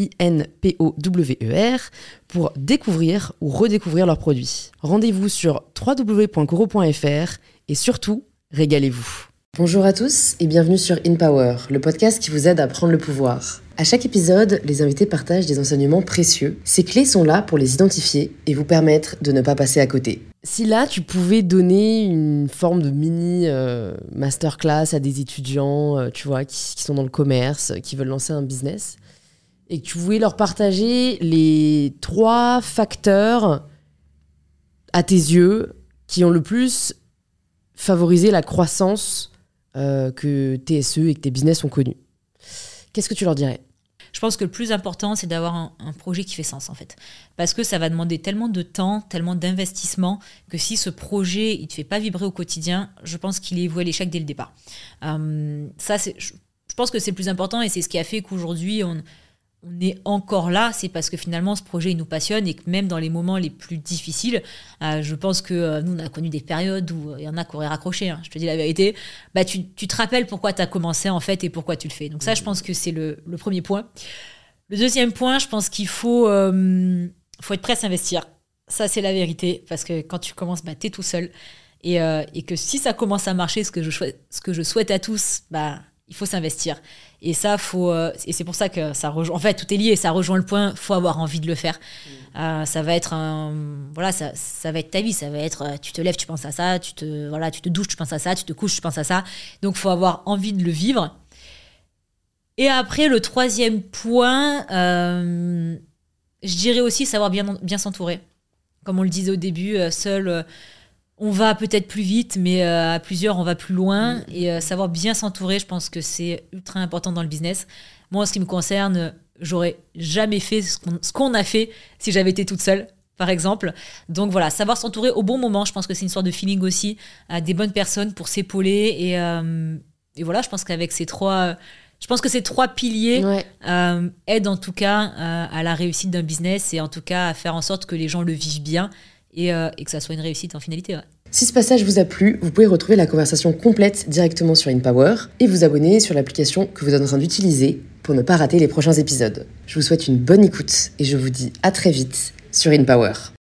I-N-P-O-W-E-R, pour découvrir ou redécouvrir leurs produits. Rendez-vous sur www.coro.fr et surtout, régalez-vous. Bonjour à tous et bienvenue sur In Power, le podcast qui vous aide à prendre le pouvoir. À chaque épisode, les invités partagent des enseignements précieux. Ces clés sont là pour les identifier et vous permettre de ne pas passer à côté. Si là, tu pouvais donner une forme de mini euh, masterclass à des étudiants, euh, tu vois, qui, qui sont dans le commerce, qui veulent lancer un business, et que tu voulais leur partager les trois facteurs à tes yeux qui ont le plus favorisé la croissance euh, que TSE et que tes business ont connu. Qu'est-ce que tu leur dirais? Je pense que le plus important, c'est d'avoir un, un, projet qui fait sens, en fait. Parce que ça va demander tellement de temps, tellement d'investissement, que si ce projet, il ne te fait pas vibrer au quotidien, je pense qu'il est voué à l'échec dès le départ. Euh, ça, je, je pense que c'est le plus important et c'est ce qui a fait qu'aujourd'hui, on, on est encore là, c'est parce que finalement ce projet il nous passionne et que même dans les moments les plus difficiles, euh, je pense que euh, nous on a connu des périodes où il y en a qui auraient raccroché, hein, je te dis la vérité, bah, tu, te rappelles pourquoi tu as commencé en fait et pourquoi tu le fais. Donc ça je pense que c'est le, premier point. Le deuxième point, je pense qu'il faut, euh, faut être prêt à s'investir. Ça c'est la vérité, parce que quand tu commences, bah, tu es tout seul. Et, et, que si ça commence à marcher, ce que je, ce que je souhaite à tous, bah, il faut s'investir. Et ça, faut, euh, et c'est pour ça que ça rejoint. En fait, tout est lié. Ça rejoint le point. Faut avoir envie de le faire. Mm. Euh, ça va être un, voilà, ça, ça, va être ta vie. Ça va être, euh, tu te lèves, tu penses à ça. Tu te, voilà, tu te douches, tu penses à ça. Tu te couches, tu penses à ça. Donc, faut avoir envie de le vivre. Et après, le troisième point, je dirais aussi savoir bien, bien s'entourer. Comme on le disait au début, seul on va peut-être plus vite, mais euh, à plusieurs, on va plus loin. Mm. Et euh, savoir bien s'entourer, je pense que c'est ultra important dans le business. Moi, en ce qui me concerne, j'aurais jamais fait ce qu'on a fait si j'avais été toute seule, par exemple. Donc voilà, savoir s'entourer au bon moment, je pense que c'est une sorte de feeling aussi, à des bonnes personnes pour s'épauler. Et, euh, voilà, je pense qu'avec ces trois... Je pense que ces trois piliers aident en tout cas à la réussite d'un business et en tout cas à faire en sorte que les gens le vivent bien euh, et, que ça soit une réussite en finalité. Si ce passage vous a plu, vous pouvez retrouver la conversation complète directement sur InPower et vous abonner sur l'application que vous êtes en train d'utiliser pour ne pas rater les prochains épisodes. Je vous souhaite une bonne écoute et je vous dis à très vite sur InPower.